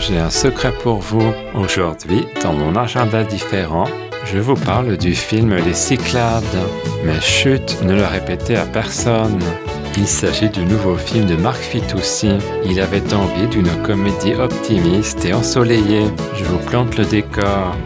J'ai un secret pour vous. Aujourd'hui, dans mon agenda différent, je vous parle du film Les Cyclades. Mais chut, ne le répétez à personne. Il s'agit du nouveau film de Marc Fitoussi. Il avait envie d'une comédie optimiste et ensoleillée. Je vous plante le décor.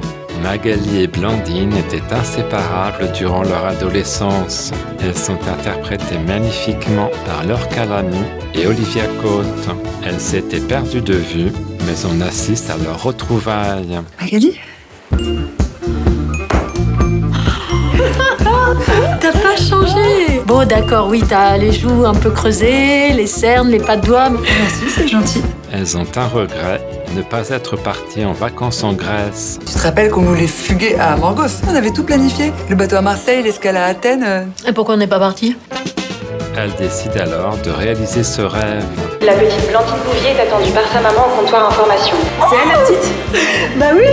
Magali et Blandine étaient inséparables durant leur adolescence. Elles sont interprétées magnifiquement par Laure Calamy et Olivia Cote. Elles s'étaient perdues de vue, mais on assiste à leur retrouvailles. Magali T'as pas changé Bon, d'accord, oui, t'as les joues un peu creusées, les cernes, les pas de doigts. Merci, c'est gentil. Elles ont un regret, ne pas être parties en vacances en Grèce. Tu te rappelles qu'on voulait fuguer à Morgos On avait tout planifié. Le bateau à Marseille, l'escale à Athènes. euh. Et pourquoi on n'est pas parti? Elles décident alors de réaliser ce rêve. La petite Blandine Bouvier est attendue par sa maman au comptoir information. C'est elle la petite Bah oui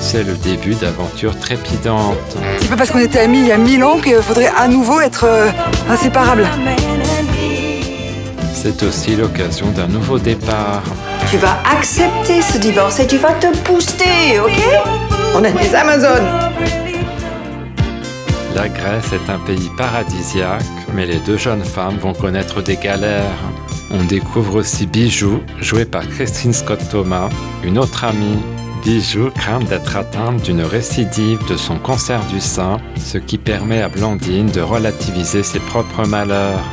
C'est le début d'aventures trépidantes. C'est pas parce qu'on était amis il y a mille ans qu'il faudrait à nouveau être euh, inséparables. C'est aussi l'occasion d'un nouveau départ. Tu vas accepter ce divorce et tu vas te booster, ok? On est des Amazones. La Grèce est un pays paradisiaque, mais les deux jeunes femmes vont connaître des galères. On découvre aussi Bijou, jouée par Christine Scott Thomas, une autre amie. Bijou craint d'être atteinte d'une récidive de son cancer du sein, ce qui permet à Blandine de relativiser ses propres malheurs.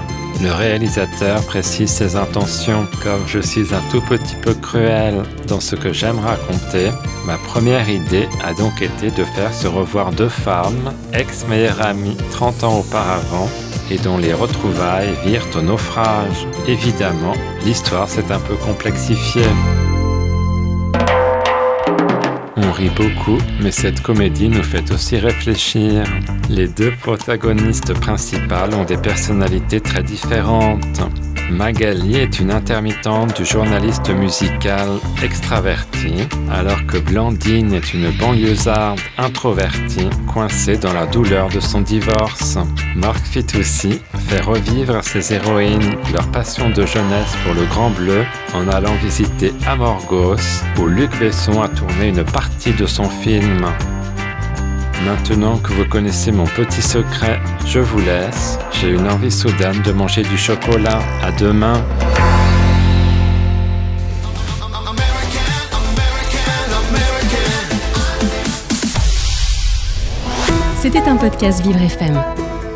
Le réalisateur précise ses intentions comme je suis un tout petit peu cruel dans ce que j'aime raconter. Ma première idée a donc été de faire se revoir deux femmes, ex-meilleures amies 30 ans auparavant, et dont les retrouvailles virent au naufrage. Évidemment, l'histoire s'est un peu complexifiée. On rit beaucoup, mais cette comédie nous fait aussi réfléchir. Les deux protagonistes principales ont des personnalités très différentes. Magali est une intermittente du journaliste musical extraverti, alors que Blandine est une banlieusarde introvertie, coincée dans la douleur de son divorce. Marc Fitoussi fait revivre ses héroïnes leur passion de jeunesse pour le Grand Bleu en allant visiter Amorgos, où Luc Besson a tourné une partie de son film. Maintenant que vous connaissez mon petit secret, je vous laisse. J'ai une envie soudaine de manger du chocolat. À demain. C'était un podcast Vivre FM.